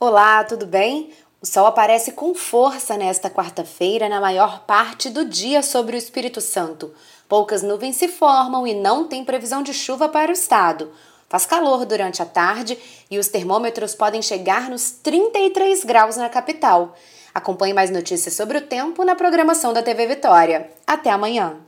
Olá, tudo bem? O sol aparece com força nesta quarta-feira na maior parte do dia sobre o Espírito Santo. Poucas nuvens se formam e não tem previsão de chuva para o estado. Faz calor durante a tarde e os termômetros podem chegar nos 33 graus na capital. Acompanhe mais notícias sobre o tempo na programação da TV Vitória. Até amanhã!